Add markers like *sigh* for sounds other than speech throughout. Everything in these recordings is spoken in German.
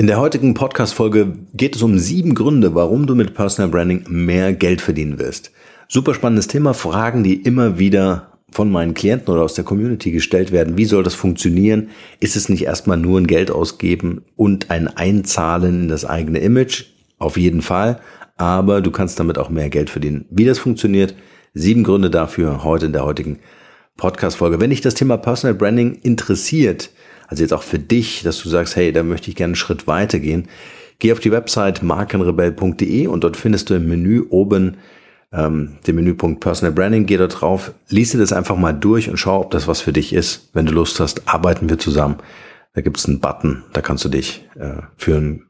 In der heutigen Podcast-Folge geht es um sieben Gründe, warum du mit Personal Branding mehr Geld verdienen wirst. Super spannendes Thema, Fragen, die immer wieder von meinen Klienten oder aus der Community gestellt werden. Wie soll das funktionieren? Ist es nicht erstmal nur ein Geld ausgeben und ein Einzahlen in das eigene Image? Auf jeden Fall. Aber du kannst damit auch mehr Geld verdienen. Wie das funktioniert? Sieben Gründe dafür heute in der heutigen Podcast-Folge. Wenn dich das Thema Personal Branding interessiert, also jetzt auch für dich, dass du sagst, hey, da möchte ich gerne einen Schritt weitergehen. Geh auf die Website markenrebell.de und dort findest du im Menü oben ähm, den Menüpunkt Personal Branding. Geh dort drauf, lies dir das einfach mal durch und schau, ob das was für dich ist. Wenn du Lust hast, arbeiten wir zusammen. Da gibt's einen Button, da kannst du dich äh, für ein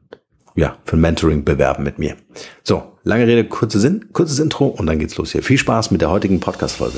ja, für ein Mentoring bewerben mit mir. So, lange Rede, kurzer Sinn, kurzes Intro und dann geht's los hier. Viel Spaß mit der heutigen Podcast-Folge.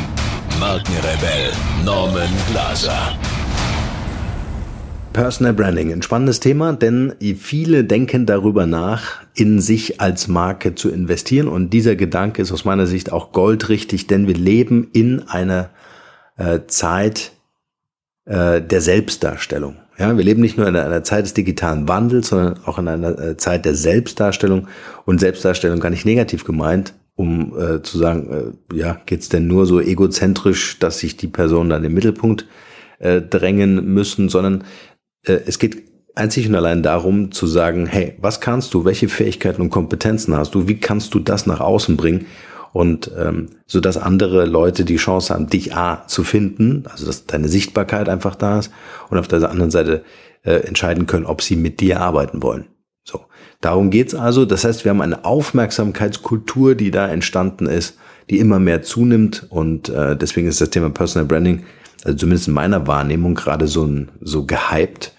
Markenrebell Norman Glaser. Personal Branding, ein spannendes Thema, denn viele denken darüber nach, in sich als Marke zu investieren. Und dieser Gedanke ist aus meiner Sicht auch goldrichtig, denn wir leben in einer äh, Zeit äh, der Selbstdarstellung. Ja, wir leben nicht nur in einer Zeit des digitalen Wandels, sondern auch in einer äh, Zeit der Selbstdarstellung. Und Selbstdarstellung gar nicht negativ gemeint, um äh, zu sagen, äh, ja, geht's denn nur so egozentrisch, dass sich die Personen dann im Mittelpunkt äh, drängen müssen, sondern äh, es geht einzig und allein darum zu sagen, hey, was kannst du, welche Fähigkeiten und Kompetenzen hast du, wie kannst du das nach außen bringen und ähm, so dass andere Leute die Chance haben, dich a zu finden, also dass deine Sichtbarkeit einfach da ist und auf der anderen Seite äh, entscheiden können, ob sie mit dir arbeiten wollen. So, darum geht's also. Das heißt, wir haben eine Aufmerksamkeitskultur, die da entstanden ist, die immer mehr zunimmt und äh, deswegen ist das Thema Personal Branding, also zumindest in meiner Wahrnehmung gerade so so gehypt,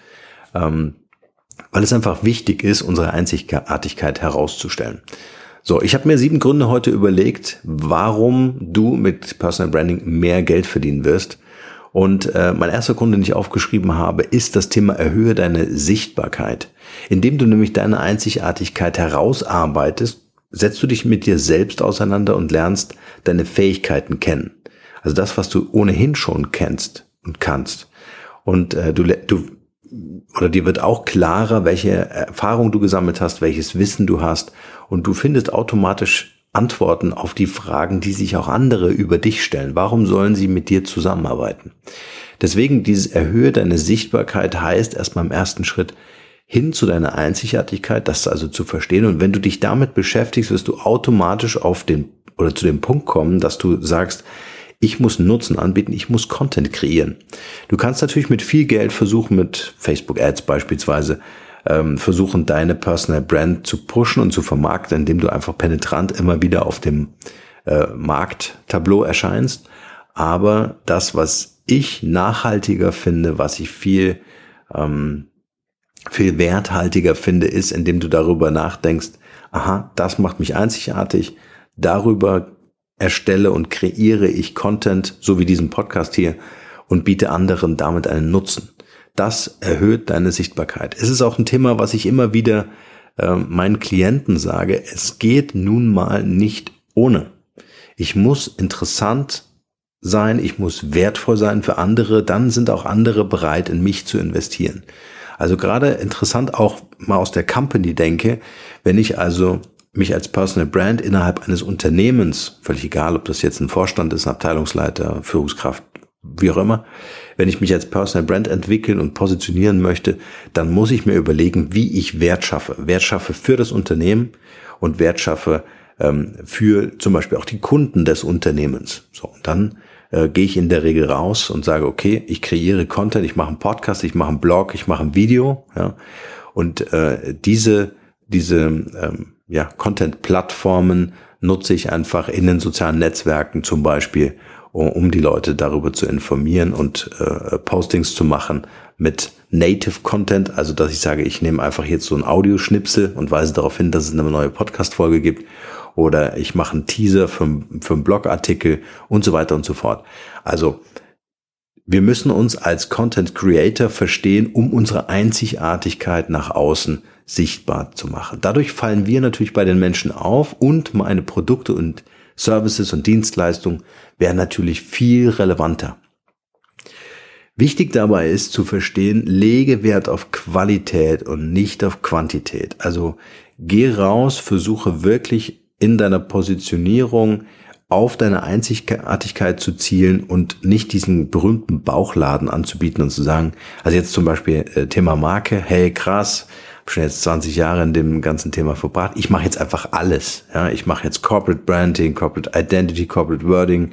ähm, weil es einfach wichtig ist, unsere Einzigartigkeit herauszustellen. So, ich habe mir sieben Gründe heute überlegt, warum du mit Personal Branding mehr Geld verdienen wirst. Und äh, mein erster Grund, den ich aufgeschrieben habe, ist das Thema Erhöhe deine Sichtbarkeit. Indem du nämlich deine Einzigartigkeit herausarbeitest, setzt du dich mit dir selbst auseinander und lernst deine Fähigkeiten kennen. Also das, was du ohnehin schon kennst und kannst. Und äh, du, du oder dir wird auch klarer, welche Erfahrung du gesammelt hast, welches Wissen du hast und du findest automatisch Antworten auf die Fragen, die sich auch andere über dich stellen. Warum sollen sie mit dir zusammenarbeiten? Deswegen dieses Erhöhe deine Sichtbarkeit heißt erstmal im ersten Schritt hin zu deiner Einzigartigkeit, das also zu verstehen. Und wenn du dich damit beschäftigst, wirst du automatisch auf den oder zu dem Punkt kommen, dass du sagst, ich muss Nutzen anbieten, ich muss Content kreieren. Du kannst natürlich mit viel Geld versuchen, mit Facebook Ads beispielsweise, ähm, versuchen, deine Personal Brand zu pushen und zu vermarkten, indem du einfach penetrant immer wieder auf dem äh, Markttableau erscheinst. Aber das, was ich nachhaltiger finde, was ich viel, ähm, viel werthaltiger finde, ist, indem du darüber nachdenkst, aha, das macht mich einzigartig, darüber erstelle und kreiere ich Content, so wie diesen Podcast hier, und biete anderen damit einen Nutzen. Das erhöht deine Sichtbarkeit. Es ist auch ein Thema, was ich immer wieder äh, meinen Klienten sage. Es geht nun mal nicht ohne. Ich muss interessant sein, ich muss wertvoll sein für andere, dann sind auch andere bereit, in mich zu investieren. Also gerade interessant auch mal aus der Company denke, wenn ich also mich als Personal Brand innerhalb eines Unternehmens, völlig egal, ob das jetzt ein Vorstand ist, ein Abteilungsleiter, Führungskraft, wie auch immer, wenn ich mich als Personal Brand entwickeln und positionieren möchte, dann muss ich mir überlegen, wie ich Wert schaffe. Wert schaffe für das Unternehmen und Wert schaffe ähm, für zum Beispiel auch die Kunden des Unternehmens. So, und dann äh, gehe ich in der Regel raus und sage, okay, ich kreiere Content, ich mache einen Podcast, ich mache einen Blog, ich mache ein Video, ja, und äh, diese diese ähm, ja, Content-Plattformen nutze ich einfach in den sozialen Netzwerken zum Beispiel, um die Leute darüber zu informieren und äh, Postings zu machen mit Native Content, also dass ich sage, ich nehme einfach jetzt so ein Audioschnipsel und weise darauf hin, dass es eine neue Podcast-Folge gibt oder ich mache einen Teaser für, für einen Blogartikel und so weiter und so fort. Also wir müssen uns als Content Creator verstehen, um unsere Einzigartigkeit nach außen sichtbar zu machen. Dadurch fallen wir natürlich bei den Menschen auf und meine Produkte und Services und Dienstleistungen wären natürlich viel relevanter. Wichtig dabei ist zu verstehen, lege Wert auf Qualität und nicht auf Quantität. Also geh raus, versuche wirklich in deiner Positionierung auf deine Einzigartigkeit zu zielen und nicht diesen berühmten Bauchladen anzubieten und zu sagen, also jetzt zum Beispiel äh, Thema Marke, hey krass, schon jetzt 20 Jahre in dem ganzen Thema verbracht. Ich mache jetzt einfach alles. Ja, ich mache jetzt Corporate Branding, Corporate Identity, Corporate Wording.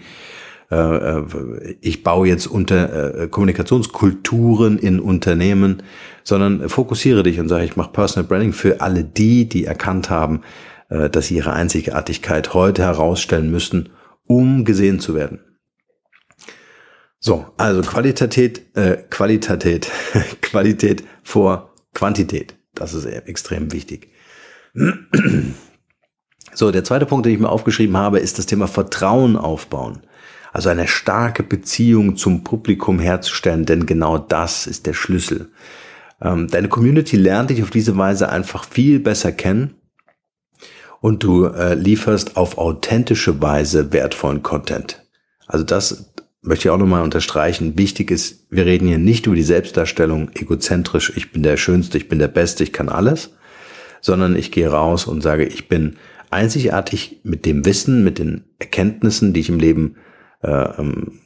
Äh, äh, ich baue jetzt unter Kommunikationskulturen in Unternehmen, sondern fokussiere dich und sage, ich mache Personal Branding für alle die, die erkannt haben, äh, dass sie ihre Einzigartigkeit heute herausstellen müssen, um gesehen zu werden. So, also Qualität, äh, Qualität, *laughs* Qualität vor Quantität. Das ist extrem wichtig. So, der zweite Punkt, den ich mir aufgeschrieben habe, ist das Thema Vertrauen aufbauen. Also eine starke Beziehung zum Publikum herzustellen, denn genau das ist der Schlüssel. Ähm, deine Community lernt dich auf diese Weise einfach viel besser kennen und du äh, lieferst auf authentische Weise wertvollen Content. Also das möchte ich auch nochmal unterstreichen. Wichtig ist, wir reden hier nicht über die Selbstdarstellung egozentrisch, ich bin der Schönste, ich bin der Beste, ich kann alles, sondern ich gehe raus und sage, ich bin einzigartig mit dem Wissen, mit den Erkenntnissen, die ich im Leben äh, ähm,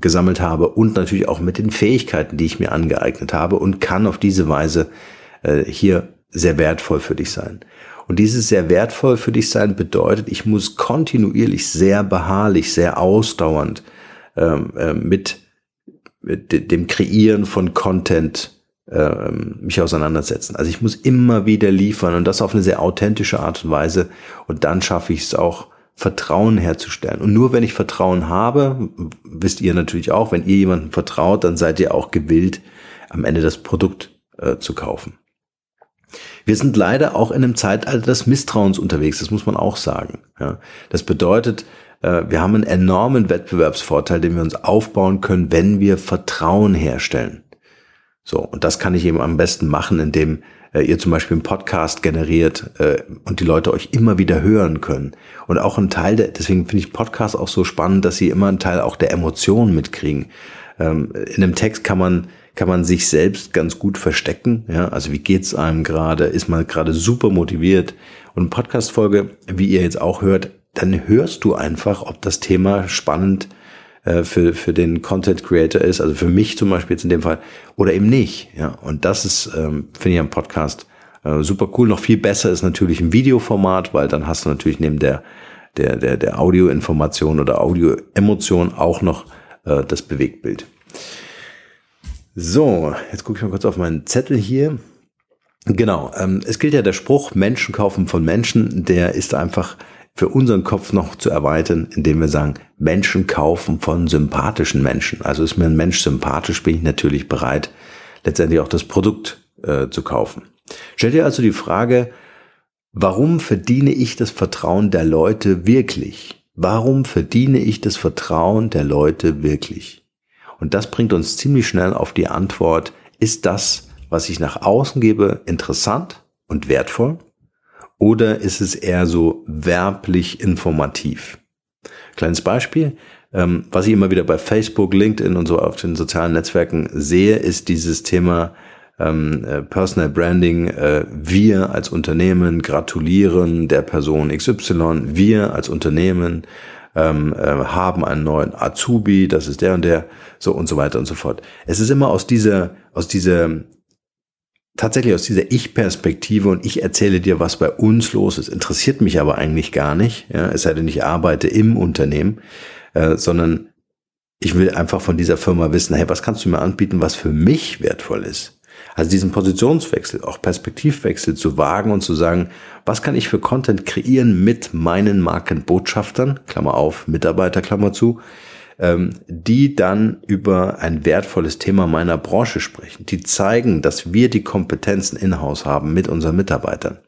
gesammelt habe und natürlich auch mit den Fähigkeiten, die ich mir angeeignet habe und kann auf diese Weise äh, hier sehr wertvoll für dich sein. Und dieses sehr wertvoll für dich sein bedeutet, ich muss kontinuierlich sehr beharrlich, sehr ausdauernd ähm, äh, mit, dem Kreieren von Content äh, mich auseinandersetzen. Also ich muss immer wieder liefern und das auf eine sehr authentische Art und Weise und dann schaffe ich es auch, Vertrauen herzustellen. Und nur wenn ich Vertrauen habe, wisst ihr natürlich auch, wenn ihr jemandem vertraut, dann seid ihr auch gewillt, am Ende das Produkt äh, zu kaufen. Wir sind leider auch in einem Zeitalter des Misstrauens unterwegs, das muss man auch sagen. Ja. Das bedeutet, wir haben einen enormen Wettbewerbsvorteil, den wir uns aufbauen können, wenn wir Vertrauen herstellen. So, und das kann ich eben am besten machen, indem äh, ihr zum Beispiel einen Podcast generiert äh, und die Leute euch immer wieder hören können. Und auch ein Teil der, deswegen finde ich Podcast auch so spannend, dass sie immer einen Teil auch der Emotionen mitkriegen. Ähm, in einem Text kann man kann man sich selbst ganz gut verstecken. Ja, also wie geht's einem gerade? Ist man gerade super motiviert? Und Podcast-Folge, wie ihr jetzt auch hört, dann hörst du einfach, ob das Thema spannend äh, für, für den Content Creator ist, also für mich zum Beispiel jetzt in dem Fall, oder eben nicht. Ja, und das ist, ähm, finde ich am Podcast äh, super cool. Noch viel besser ist natürlich ein Videoformat, weil dann hast du natürlich neben der, der, der, der Audioinformation oder Audioemotion auch noch äh, das Bewegtbild. So, jetzt gucke ich mal kurz auf meinen Zettel hier. Genau, ähm, es gilt ja der Spruch, Menschen kaufen von Menschen, der ist einfach für unseren Kopf noch zu erweitern, indem wir sagen, Menschen kaufen von sympathischen Menschen. Also ist mir ein Mensch sympathisch, bin ich natürlich bereit, letztendlich auch das Produkt äh, zu kaufen. Stell dir also die Frage, warum verdiene ich das Vertrauen der Leute wirklich? Warum verdiene ich das Vertrauen der Leute wirklich? Und das bringt uns ziemlich schnell auf die Antwort, ist das, was ich nach außen gebe, interessant und wertvoll? Oder ist es eher so werblich informativ? Kleines Beispiel. Ähm, was ich immer wieder bei Facebook, LinkedIn und so auf den sozialen Netzwerken sehe, ist dieses Thema ähm, äh, Personal Branding. Äh, wir als Unternehmen gratulieren der Person XY. Wir als Unternehmen ähm, äh, haben einen neuen Azubi, das ist der und der, so und so weiter und so fort. Es ist immer aus dieser, aus dieser, tatsächlich aus dieser Ich-Perspektive und ich erzähle dir, was bei uns los ist. Interessiert mich aber eigentlich gar nicht, ja, es sei denn, ich arbeite im Unternehmen, äh, sondern ich will einfach von dieser Firma wissen, hey, was kannst du mir anbieten, was für mich wertvoll ist? Also diesen Positionswechsel, auch Perspektivwechsel zu wagen und zu sagen, was kann ich für Content kreieren mit meinen Markenbotschaftern, Klammer auf, Mitarbeiter, Klammer zu, ähm, die dann über ein wertvolles Thema meiner Branche sprechen. Die zeigen, dass wir die Kompetenzen in-house haben mit unseren Mitarbeitern.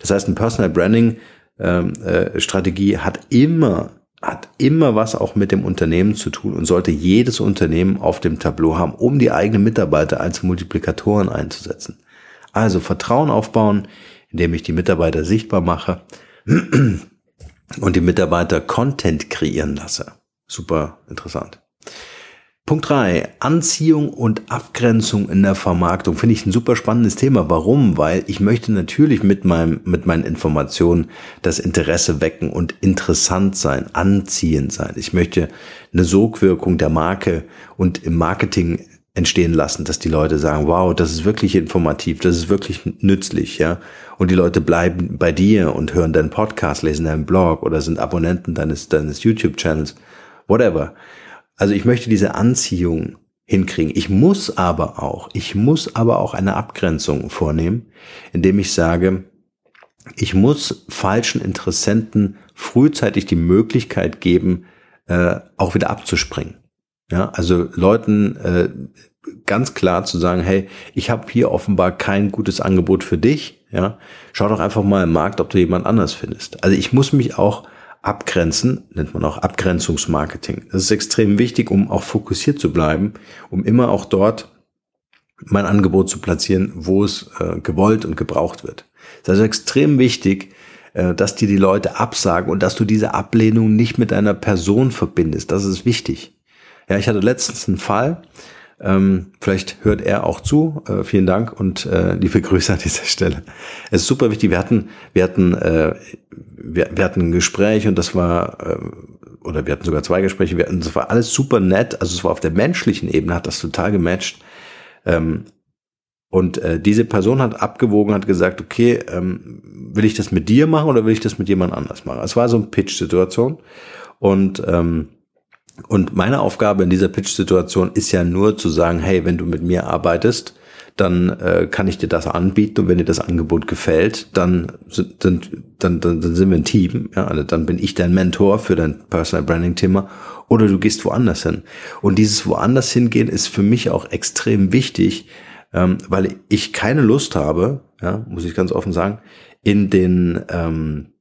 Das heißt, ein Personal Branding ähm, äh, Strategie hat immer hat immer was auch mit dem Unternehmen zu tun und sollte jedes Unternehmen auf dem Tableau haben, um die eigenen Mitarbeiter als Multiplikatoren einzusetzen. Also Vertrauen aufbauen, indem ich die Mitarbeiter sichtbar mache *clears throat* und die Mitarbeiter Content kreieren lasse. Super interessant. Punkt drei: Anziehung und Abgrenzung in der Vermarktung. Finde ich ein super spannendes Thema. Warum? Weil ich möchte natürlich mit meinem, mit meinen Informationen das Interesse wecken und interessant sein, anziehend sein. Ich möchte eine Sogwirkung der Marke und im Marketing entstehen lassen, dass die Leute sagen, wow, das ist wirklich informativ, das ist wirklich nützlich, ja. Und die Leute bleiben bei dir und hören deinen Podcast, lesen deinen Blog oder sind Abonnenten deines, deines YouTube-Channels, whatever. Also ich möchte diese Anziehung hinkriegen. Ich muss aber auch, ich muss aber auch eine Abgrenzung vornehmen, indem ich sage, ich muss falschen Interessenten frühzeitig die Möglichkeit geben, äh, auch wieder abzuspringen. Ja, also Leuten äh, ganz klar zu sagen, hey, ich habe hier offenbar kein gutes Angebot für dich. Ja, schau doch einfach mal im Markt, ob du jemand anders findest. Also ich muss mich auch abgrenzen, nennt man auch Abgrenzungsmarketing. Das ist extrem wichtig, um auch fokussiert zu bleiben, um immer auch dort mein Angebot zu platzieren, wo es äh, gewollt und gebraucht wird. Das ist also extrem wichtig, äh, dass dir die Leute absagen und dass du diese Ablehnung nicht mit einer Person verbindest. Das ist wichtig. Ja, ich hatte letztens einen Fall, ähm, vielleicht hört er auch zu. Äh, vielen Dank und äh, liebe *laughs* Grüße an dieser Stelle. Es ist super wichtig. Wir hatten, wir hatten, äh, wir, wir hatten ein Gespräch und das war, äh, oder wir hatten sogar zwei Gespräche. Wir hatten, das war alles super nett. Also es war auf der menschlichen Ebene hat das total gematcht. Ähm, und äh, diese Person hat abgewogen, hat gesagt, okay, ähm, will ich das mit dir machen oder will ich das mit jemand anders machen? Es war so eine Pitch-Situation und ähm, und meine Aufgabe in dieser Pitch-Situation ist ja nur zu sagen, hey, wenn du mit mir arbeitest, dann äh, kann ich dir das anbieten und wenn dir das Angebot gefällt, dann, dann, dann, dann, dann sind wir ein Team. Ja, also dann bin ich dein Mentor für dein Personal Branding Thema oder du gehst woanders hin. Und dieses woanders hingehen ist für mich auch extrem wichtig, ähm, weil ich keine Lust habe, ja, muss ich ganz offen sagen, in den ähm,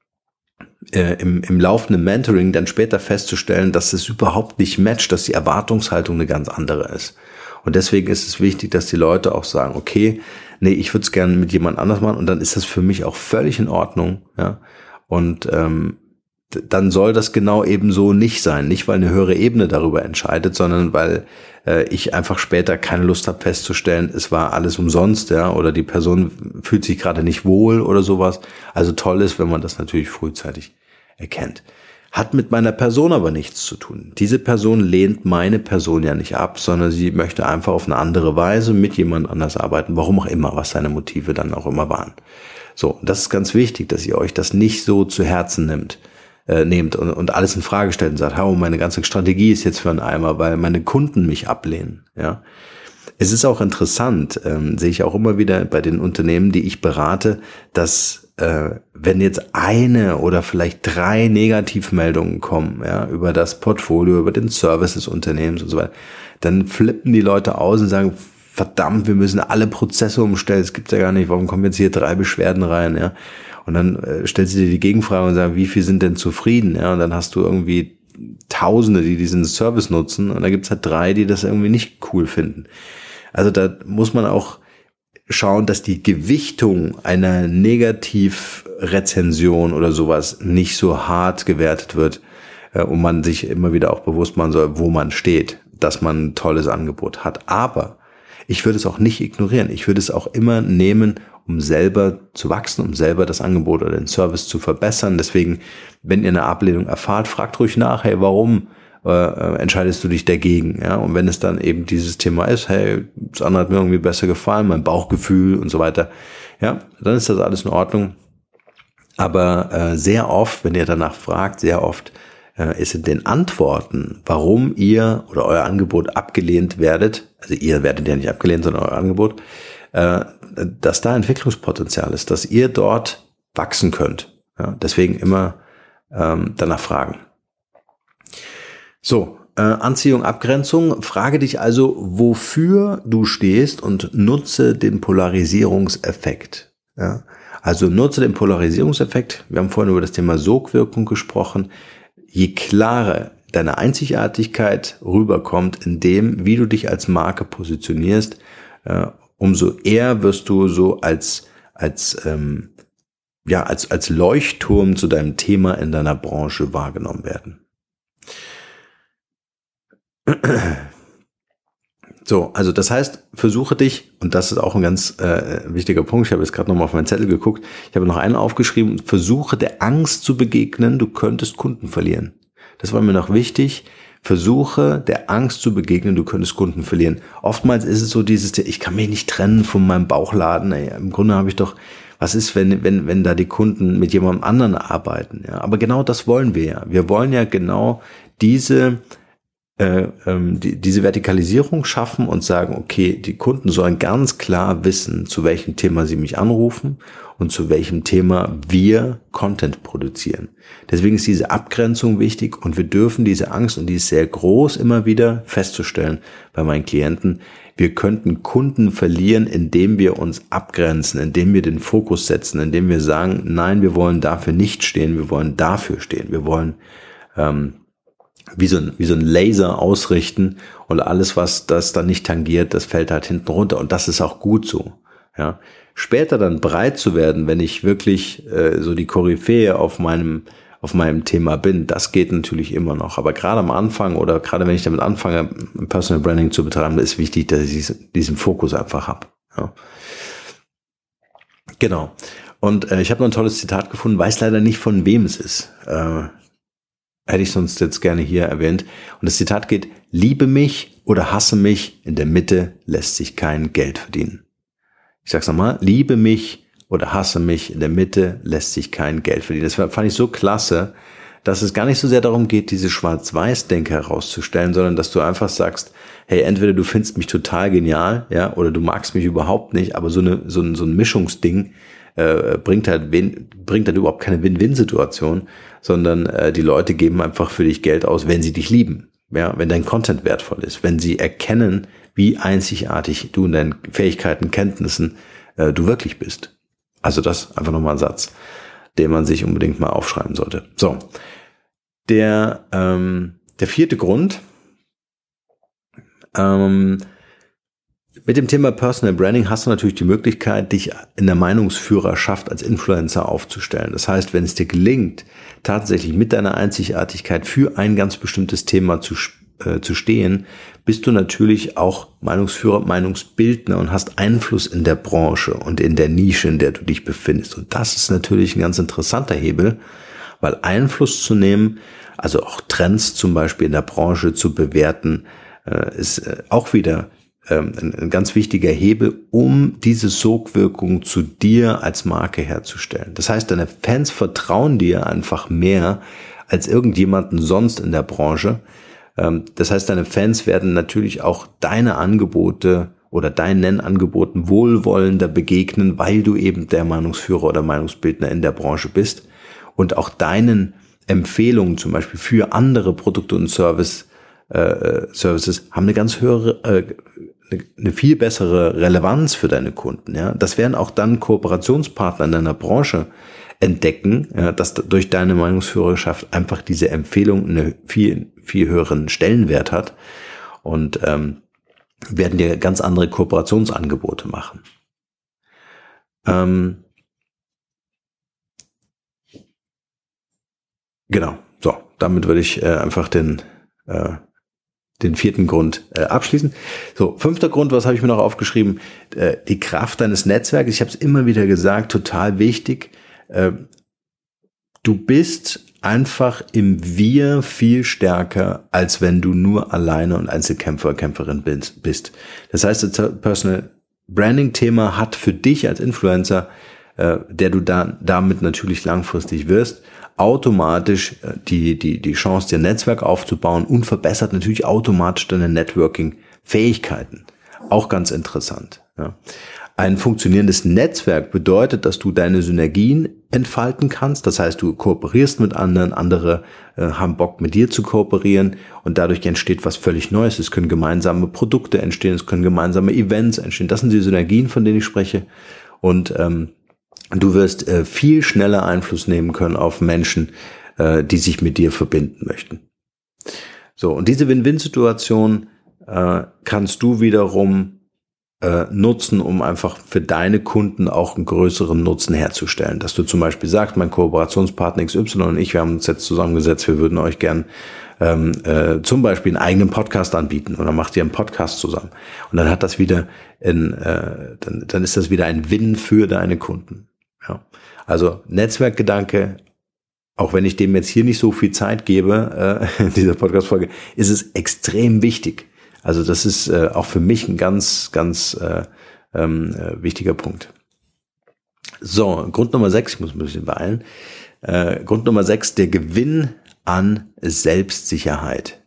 äh, im, im laufenden Mentoring dann später festzustellen, dass es überhaupt nicht matcht, dass die Erwartungshaltung eine ganz andere ist. Und deswegen ist es wichtig, dass die Leute auch sagen, okay, nee, ich würde es gerne mit jemand anders machen und dann ist das für mich auch völlig in Ordnung, ja. Und ähm, dann soll das genau eben so nicht sein. Nicht, weil eine höhere Ebene darüber entscheidet, sondern weil äh, ich einfach später keine Lust habe festzustellen, es war alles umsonst, ja, oder die Person fühlt sich gerade nicht wohl oder sowas. Also toll ist, wenn man das natürlich frühzeitig erkennt. Hat mit meiner Person aber nichts zu tun. Diese Person lehnt meine Person ja nicht ab, sondern sie möchte einfach auf eine andere Weise mit jemand anders arbeiten, warum auch immer, was seine Motive dann auch immer waren. So, das ist ganz wichtig, dass ihr euch das nicht so zu Herzen nimmt äh, nehmt und, und alles in Frage stellt und sagt, oh, meine ganze Strategie ist jetzt für einen Eimer, weil meine Kunden mich ablehnen. Ja, es ist auch interessant, ähm, sehe ich auch immer wieder bei den Unternehmen, die ich berate, dass äh, wenn jetzt eine oder vielleicht drei Negativmeldungen kommen, ja, über das Portfolio, über den Service des Unternehmens und so weiter, dann flippen die Leute aus und sagen, verdammt, wir müssen alle Prozesse umstellen, es gibt's ja gar nicht, warum kommen jetzt hier drei Beschwerden rein, ja? Und dann äh, stellst du dir die Gegenfrage und sagst, wie viel sind denn zufrieden? Ja, und dann hast du irgendwie Tausende, die diesen Service nutzen und da gibt's halt drei, die das irgendwie nicht cool finden. Also da muss man auch schauen, dass die Gewichtung einer Negativrezension oder sowas nicht so hart gewertet wird äh, und man sich immer wieder auch bewusst machen soll, wo man steht, dass man ein tolles Angebot hat. Aber ich würde es auch nicht ignorieren. Ich würde es auch immer nehmen um selber zu wachsen, um selber das Angebot oder den Service zu verbessern. Deswegen, wenn ihr eine Ablehnung erfahrt, fragt ruhig nach, hey, warum äh, äh, entscheidest du dich dagegen? Ja, und wenn es dann eben dieses Thema ist, hey, das andere hat mir irgendwie besser gefallen, mein Bauchgefühl und so weiter, ja, dann ist das alles in Ordnung. Aber äh, sehr oft, wenn ihr danach fragt, sehr oft äh, ist in den Antworten, warum ihr oder euer Angebot abgelehnt werdet, also ihr werdet ja nicht abgelehnt, sondern euer Angebot, äh, dass da Entwicklungspotenzial ist, dass ihr dort wachsen könnt. Ja, deswegen immer ähm, danach fragen. So, äh, Anziehung, Abgrenzung. Frage dich also, wofür du stehst und nutze den Polarisierungseffekt. Ja? Also nutze den Polarisierungseffekt. Wir haben vorhin über das Thema Sogwirkung gesprochen. Je klarer deine Einzigartigkeit rüberkommt in dem, wie du dich als Marke positionierst, äh, umso eher wirst du so als, als, ähm, ja, als, als Leuchtturm zu deinem Thema in deiner Branche wahrgenommen werden. So, also das heißt, versuche dich, und das ist auch ein ganz äh, wichtiger Punkt, ich habe jetzt gerade nochmal auf meinen Zettel geguckt, ich habe noch einen aufgeschrieben, versuche der Angst zu begegnen, du könntest Kunden verlieren. Das war mir noch wichtig. Versuche der Angst zu begegnen, du könntest Kunden verlieren. Oftmals ist es so dieses, ich kann mich nicht trennen von meinem Bauchladen. Ey, Im Grunde habe ich doch, was ist, wenn, wenn, wenn da die Kunden mit jemandem anderen arbeiten? Ja, aber genau das wollen wir ja. Wir wollen ja genau diese äh, ähm, die, diese Vertikalisierung schaffen und sagen, okay, die Kunden sollen ganz klar wissen, zu welchem Thema sie mich anrufen und zu welchem Thema wir Content produzieren. Deswegen ist diese Abgrenzung wichtig und wir dürfen diese Angst, und die ist sehr groß, immer wieder festzustellen bei meinen Klienten, wir könnten Kunden verlieren, indem wir uns abgrenzen, indem wir den Fokus setzen, indem wir sagen, nein, wir wollen dafür nicht stehen, wir wollen dafür stehen, wir wollen ähm, wie so, ein, wie so ein Laser ausrichten und alles, was das dann nicht tangiert, das fällt halt hinten runter. Und das ist auch gut so. Ja. Später dann breit zu werden, wenn ich wirklich äh, so die Koryphäe auf meinem auf meinem Thema bin, das geht natürlich immer noch. Aber gerade am Anfang oder gerade wenn ich damit anfange, Personal Branding zu betreiben, ist wichtig, dass ich diesen Fokus einfach habe. Ja. Genau. Und äh, ich habe noch ein tolles Zitat gefunden, weiß leider nicht, von wem es ist. Äh, hätte ich sonst jetzt gerne hier erwähnt. Und das Zitat geht, liebe mich oder hasse mich, in der Mitte lässt sich kein Geld verdienen. Ich sag's nochmal, liebe mich oder hasse mich, in der Mitte lässt sich kein Geld verdienen. Das fand ich so klasse, dass es gar nicht so sehr darum geht, diese Schwarz-Weiß-Denke herauszustellen, sondern dass du einfach sagst, hey, entweder du findest mich total genial, ja, oder du magst mich überhaupt nicht, aber so eine, so ein, so ein Mischungsding, äh, bringt halt bringt halt überhaupt keine Win-Win-Situation, sondern äh, die Leute geben einfach für dich Geld aus, wenn sie dich lieben. Ja, wenn dein Content wertvoll ist, wenn sie erkennen, wie einzigartig du in deinen Fähigkeiten, Kenntnissen äh, du wirklich bist. Also das einfach nochmal ein Satz, den man sich unbedingt mal aufschreiben sollte. So, der ähm, der vierte Grund, ähm, mit dem Thema Personal Branding hast du natürlich die Möglichkeit, dich in der Meinungsführerschaft als Influencer aufzustellen. Das heißt, wenn es dir gelingt, tatsächlich mit deiner Einzigartigkeit für ein ganz bestimmtes Thema zu, äh, zu stehen, bist du natürlich auch Meinungsführer, Meinungsbildner und hast Einfluss in der Branche und in der Nische, in der du dich befindest. Und das ist natürlich ein ganz interessanter Hebel, weil Einfluss zu nehmen, also auch Trends zum Beispiel in der Branche zu bewerten, äh, ist äh, auch wieder ähm, ein, ein ganz wichtiger Hebel, um diese Sogwirkung zu dir als Marke herzustellen. Das heißt, deine Fans vertrauen dir einfach mehr als irgendjemanden sonst in der Branche. Ähm, das heißt, deine Fans werden natürlich auch deine Angebote oder deinen Angeboten wohlwollender begegnen, weil du eben der Meinungsführer oder Meinungsbildner in der Branche bist und auch deinen Empfehlungen zum Beispiel für andere Produkte und Service, äh, äh Services haben eine ganz höhere, äh, eine viel bessere Relevanz für deine Kunden. Ja, das werden auch dann Kooperationspartner in deiner Branche entdecken, ja, dass durch deine Meinungsführerschaft einfach diese Empfehlung einen viel viel höheren Stellenwert hat und ähm, werden dir ganz andere Kooperationsangebote machen. Ähm, genau. So, damit würde ich äh, einfach den äh, den vierten Grund äh, abschließen. So, fünfter Grund, was habe ich mir noch aufgeschrieben? Äh, die Kraft deines Netzwerks. Ich habe es immer wieder gesagt, total wichtig. Äh, du bist einfach im Wir viel stärker, als wenn du nur alleine und Einzelkämpfer, Kämpferin bist. Das heißt, das Personal Branding Thema hat für dich als Influencer, äh, der du da, damit natürlich langfristig wirst, automatisch äh, die, die, die Chance, dir Netzwerk aufzubauen und verbessert natürlich automatisch deine Networking-Fähigkeiten. Auch ganz interessant. Ja. Ein funktionierendes Netzwerk bedeutet, dass du deine Synergien entfalten kannst. Das heißt, du kooperierst mit anderen, andere äh, haben Bock mit dir zu kooperieren und dadurch entsteht was völlig Neues. Es können gemeinsame Produkte entstehen, es können gemeinsame Events entstehen. Das sind die Synergien, von denen ich spreche. Und ähm, du wirst äh, viel schneller Einfluss nehmen können auf Menschen, äh, die sich mit dir verbinden möchten. So, und diese Win-Win-Situation äh, kannst du wiederum äh, nutzen, um einfach für deine Kunden auch einen größeren Nutzen herzustellen. Dass du zum Beispiel sagst, mein Kooperationspartner XY und ich, wir haben uns jetzt zusammengesetzt, wir würden euch gern ähm, äh, zum Beispiel einen eigenen Podcast anbieten oder macht ihr einen Podcast zusammen. Und dann hat das wieder in, äh, dann, dann ist das wieder ein Win für deine Kunden. Ja. Also Netzwerkgedanke, auch wenn ich dem jetzt hier nicht so viel Zeit gebe, äh, *laughs* in dieser Podcast-Folge, ist es extrem wichtig. Also das ist äh, auch für mich ein ganz, ganz äh, ähm, äh, wichtiger Punkt. So, Grund Nummer sechs, ich muss ein bisschen beeilen. Äh, Grund Nummer sechs, der Gewinn an Selbstsicherheit.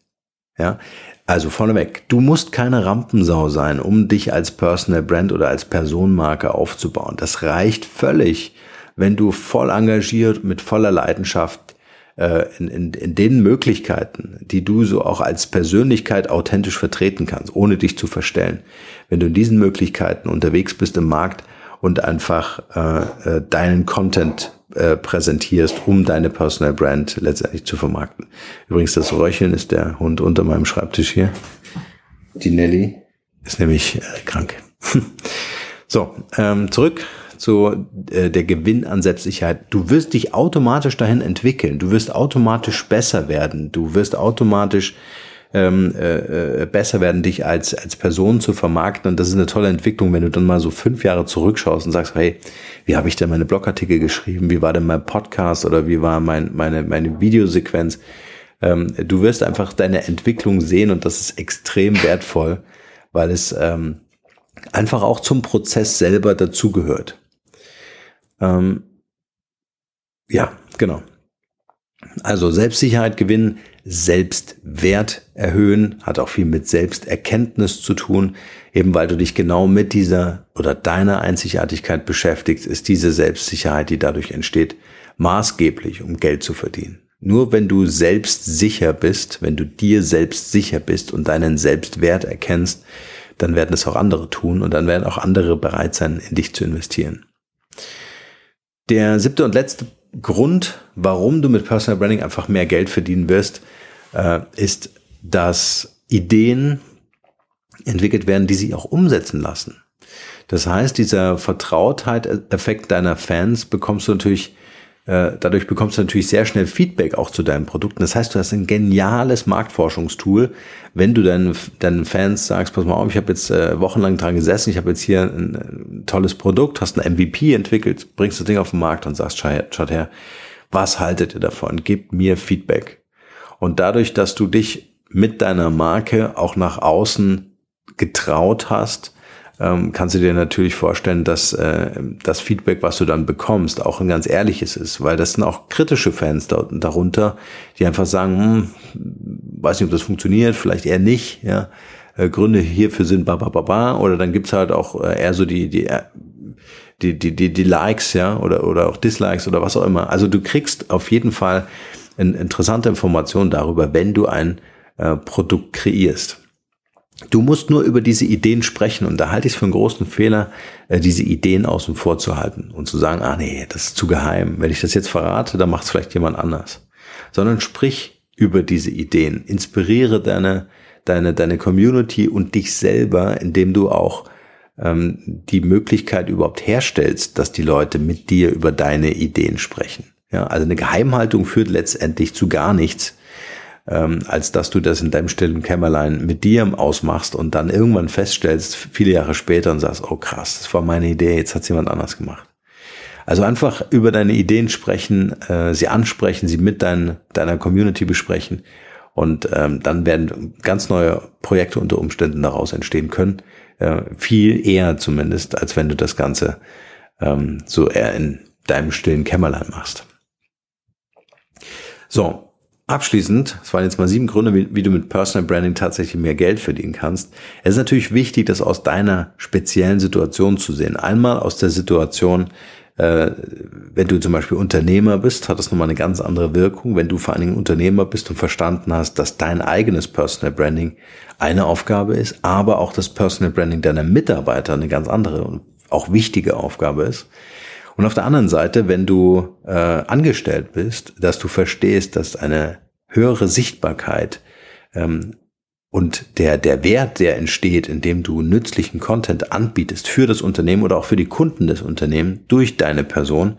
Ja, also vorneweg, du musst keine Rampensau sein, um dich als Personal Brand oder als Personenmarke aufzubauen. Das reicht völlig, wenn du voll engagiert mit voller Leidenschaft in, in, in den Möglichkeiten, die du so auch als Persönlichkeit authentisch vertreten kannst, ohne dich zu verstellen. Wenn du in diesen Möglichkeiten unterwegs bist im Markt und einfach äh, äh, deinen Content äh, präsentierst, um deine Personal Brand letztendlich zu vermarkten. Übrigens, das Röcheln ist der Hund unter meinem Schreibtisch hier. Die Nelly ist nämlich äh, krank. *laughs* so, ähm, zurück zu äh, der Gewinn an Selbstsicherheit. Du wirst dich automatisch dahin entwickeln. Du wirst automatisch besser werden. Du wirst automatisch ähm, äh, äh, besser werden, dich als, als Person zu vermarkten. Und das ist eine tolle Entwicklung, wenn du dann mal so fünf Jahre zurückschaust und sagst, hey, wie habe ich denn meine Blogartikel geschrieben? Wie war denn mein Podcast oder wie war mein, meine, meine Videosequenz? Ähm, du wirst einfach deine Entwicklung sehen und das ist extrem wertvoll, weil es ähm, einfach auch zum Prozess selber dazugehört. Ähm, ja, genau. Also Selbstsicherheit gewinnen, Selbstwert erhöhen, hat auch viel mit Selbsterkenntnis zu tun. Eben weil du dich genau mit dieser oder deiner Einzigartigkeit beschäftigst, ist diese Selbstsicherheit, die dadurch entsteht, maßgeblich, um Geld zu verdienen. Nur wenn du selbst sicher bist, wenn du dir selbst sicher bist und deinen Selbstwert erkennst, dann werden es auch andere tun und dann werden auch andere bereit sein, in dich zu investieren. Der siebte und letzte Grund, warum du mit Personal Branding einfach mehr Geld verdienen wirst, äh, ist, dass Ideen entwickelt werden, die sich auch umsetzen lassen. Das heißt, dieser Vertrautheit-Effekt deiner Fans bekommst du natürlich äh, dadurch bekommst du natürlich sehr schnell Feedback auch zu deinen Produkten. Das heißt, du hast ein geniales Marktforschungstool, wenn du deinen, deinen Fans sagst, pass mal auf, ich habe jetzt äh, wochenlang dran gesessen, ich habe jetzt hier ein, tolles Produkt, hast ein MVP entwickelt, bringst das Ding auf den Markt und sagst, schaut her, was haltet ihr davon? Gebt mir Feedback. Und dadurch, dass du dich mit deiner Marke auch nach außen getraut hast, ähm, kannst du dir natürlich vorstellen, dass äh, das Feedback, was du dann bekommst, auch ein ganz ehrliches ist, weil das sind auch kritische Fans da, darunter, die einfach sagen, hm, weiß nicht, ob das funktioniert, vielleicht eher nicht, ja. Äh, Gründe hierfür sind ba, ba, ba, ba, oder dann gibt's halt auch äh, eher so die, die äh, die, die, die, die Likes, ja, oder, oder auch Dislikes oder was auch immer. Also du kriegst auf jeden Fall eine interessante Information darüber, wenn du ein äh, Produkt kreierst. Du musst nur über diese Ideen sprechen und da halte ich es für einen großen Fehler, diese Ideen außen vor zu halten und zu sagen, ah nee, das ist zu geheim. Wenn ich das jetzt verrate, dann macht es vielleicht jemand anders. Sondern sprich über diese Ideen, inspiriere deine, deine, deine Community und dich selber, indem du auch ähm, die Möglichkeit überhaupt herstellst, dass die Leute mit dir über deine Ideen sprechen. Ja, also eine Geheimhaltung führt letztendlich zu gar nichts ähm, als dass du das in deinem stillen Kämmerlein mit dir ausmachst und dann irgendwann feststellst, viele Jahre später und sagst, oh krass, das war meine Idee, jetzt hat jemand anders gemacht. Also einfach über deine Ideen sprechen, äh, sie ansprechen, sie mit dein, deiner Community besprechen und ähm, dann werden ganz neue Projekte unter Umständen daraus entstehen können. Äh, viel eher zumindest, als wenn du das Ganze ähm, so eher in deinem stillen Kämmerlein machst. So, Abschließend, das waren jetzt mal sieben Gründe, wie, wie, du mit Personal Branding tatsächlich mehr Geld verdienen kannst. Es ist natürlich wichtig, das aus deiner speziellen Situation zu sehen. Einmal aus der Situation, Äh, wenn du zum Beispiel Unternehmer bist, hat das nochmal eine ganz andere Wirkung. Wenn du vor allen Dingen Unternehmer bist und verstanden hast, dass dein eigenes Personal Branding eine Aufgabe ist, aber auch das Personal Branding deiner Mitarbeiter eine ganz andere und auch wichtige Aufgabe ist. Und auf der anderen Seite, wenn du äh, angestellt bist, dass du verstehst, dass eine höhere Sichtbarkeit ähm, und der, der Wert, der entsteht, indem du nützlichen Content anbietest für das Unternehmen oder auch für die Kunden des Unternehmens durch deine Person,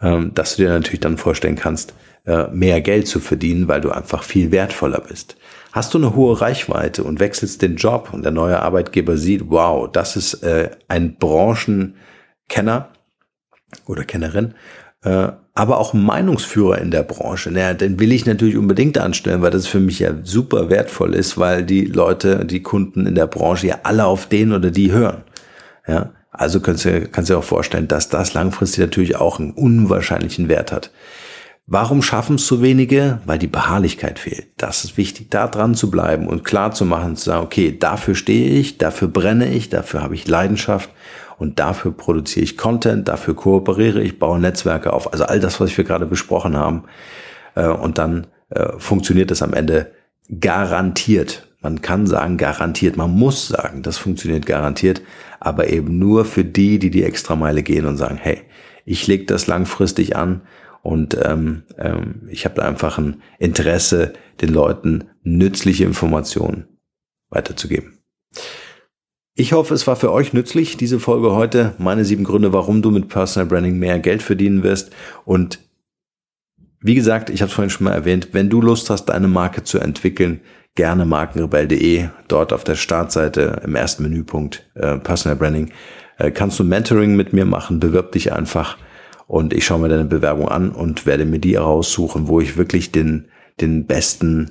ähm, dass du dir natürlich dann vorstellen kannst, äh, mehr Geld zu verdienen, weil du einfach viel wertvoller bist. Hast du eine hohe Reichweite und wechselst den Job und der neue Arbeitgeber sieht, wow, das ist äh, ein Branchenkenner oder Kennerin, äh, aber auch Meinungsführer in der Branche. Naja, den will ich natürlich unbedingt anstellen, weil das für mich ja super wertvoll ist, weil die Leute, die Kunden in der Branche ja alle auf den oder die hören. Ja, also kannst du, kannst dir auch vorstellen, dass das langfristig natürlich auch einen unwahrscheinlichen Wert hat. Warum schaffen es so wenige? Weil die Beharrlichkeit fehlt. Das ist wichtig, da dran zu bleiben und klar zu machen, zu sagen, okay, dafür stehe ich, dafür brenne ich, dafür habe ich Leidenschaft und dafür produziere ich Content, dafür kooperiere ich, baue Netzwerke auf. Also all das, was wir gerade besprochen haben. Äh, und dann äh, funktioniert das am Ende garantiert. Man kann sagen garantiert, man muss sagen, das funktioniert garantiert, aber eben nur für die, die die Extrameile gehen und sagen, hey, ich lege das langfristig an und ähm, ähm, ich habe da einfach ein Interesse, den Leuten nützliche Informationen weiterzugeben. Ich hoffe, es war für euch nützlich, diese Folge heute. Meine sieben Gründe, warum du mit Personal Branding mehr Geld verdienen wirst. Und wie gesagt, ich habe es vorhin schon mal erwähnt, wenn du Lust hast, deine Marke zu entwickeln, gerne markenrebell.de, dort auf der Startseite im ersten Menüpunkt äh, Personal Branding, äh, kannst du Mentoring mit mir machen, bewirb dich einfach und ich schaue mir deine Bewerbung an und werde mir die heraussuchen, wo ich wirklich den, den besten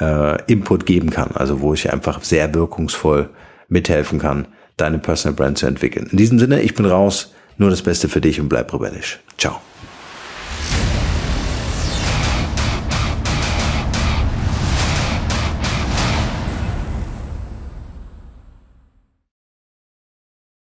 äh, Input geben kann, also wo ich einfach sehr wirkungsvoll mithelfen kann, deine Personal Brand zu entwickeln. In diesem Sinne, ich bin raus, nur das Beste für dich und bleib rebellisch. Ciao.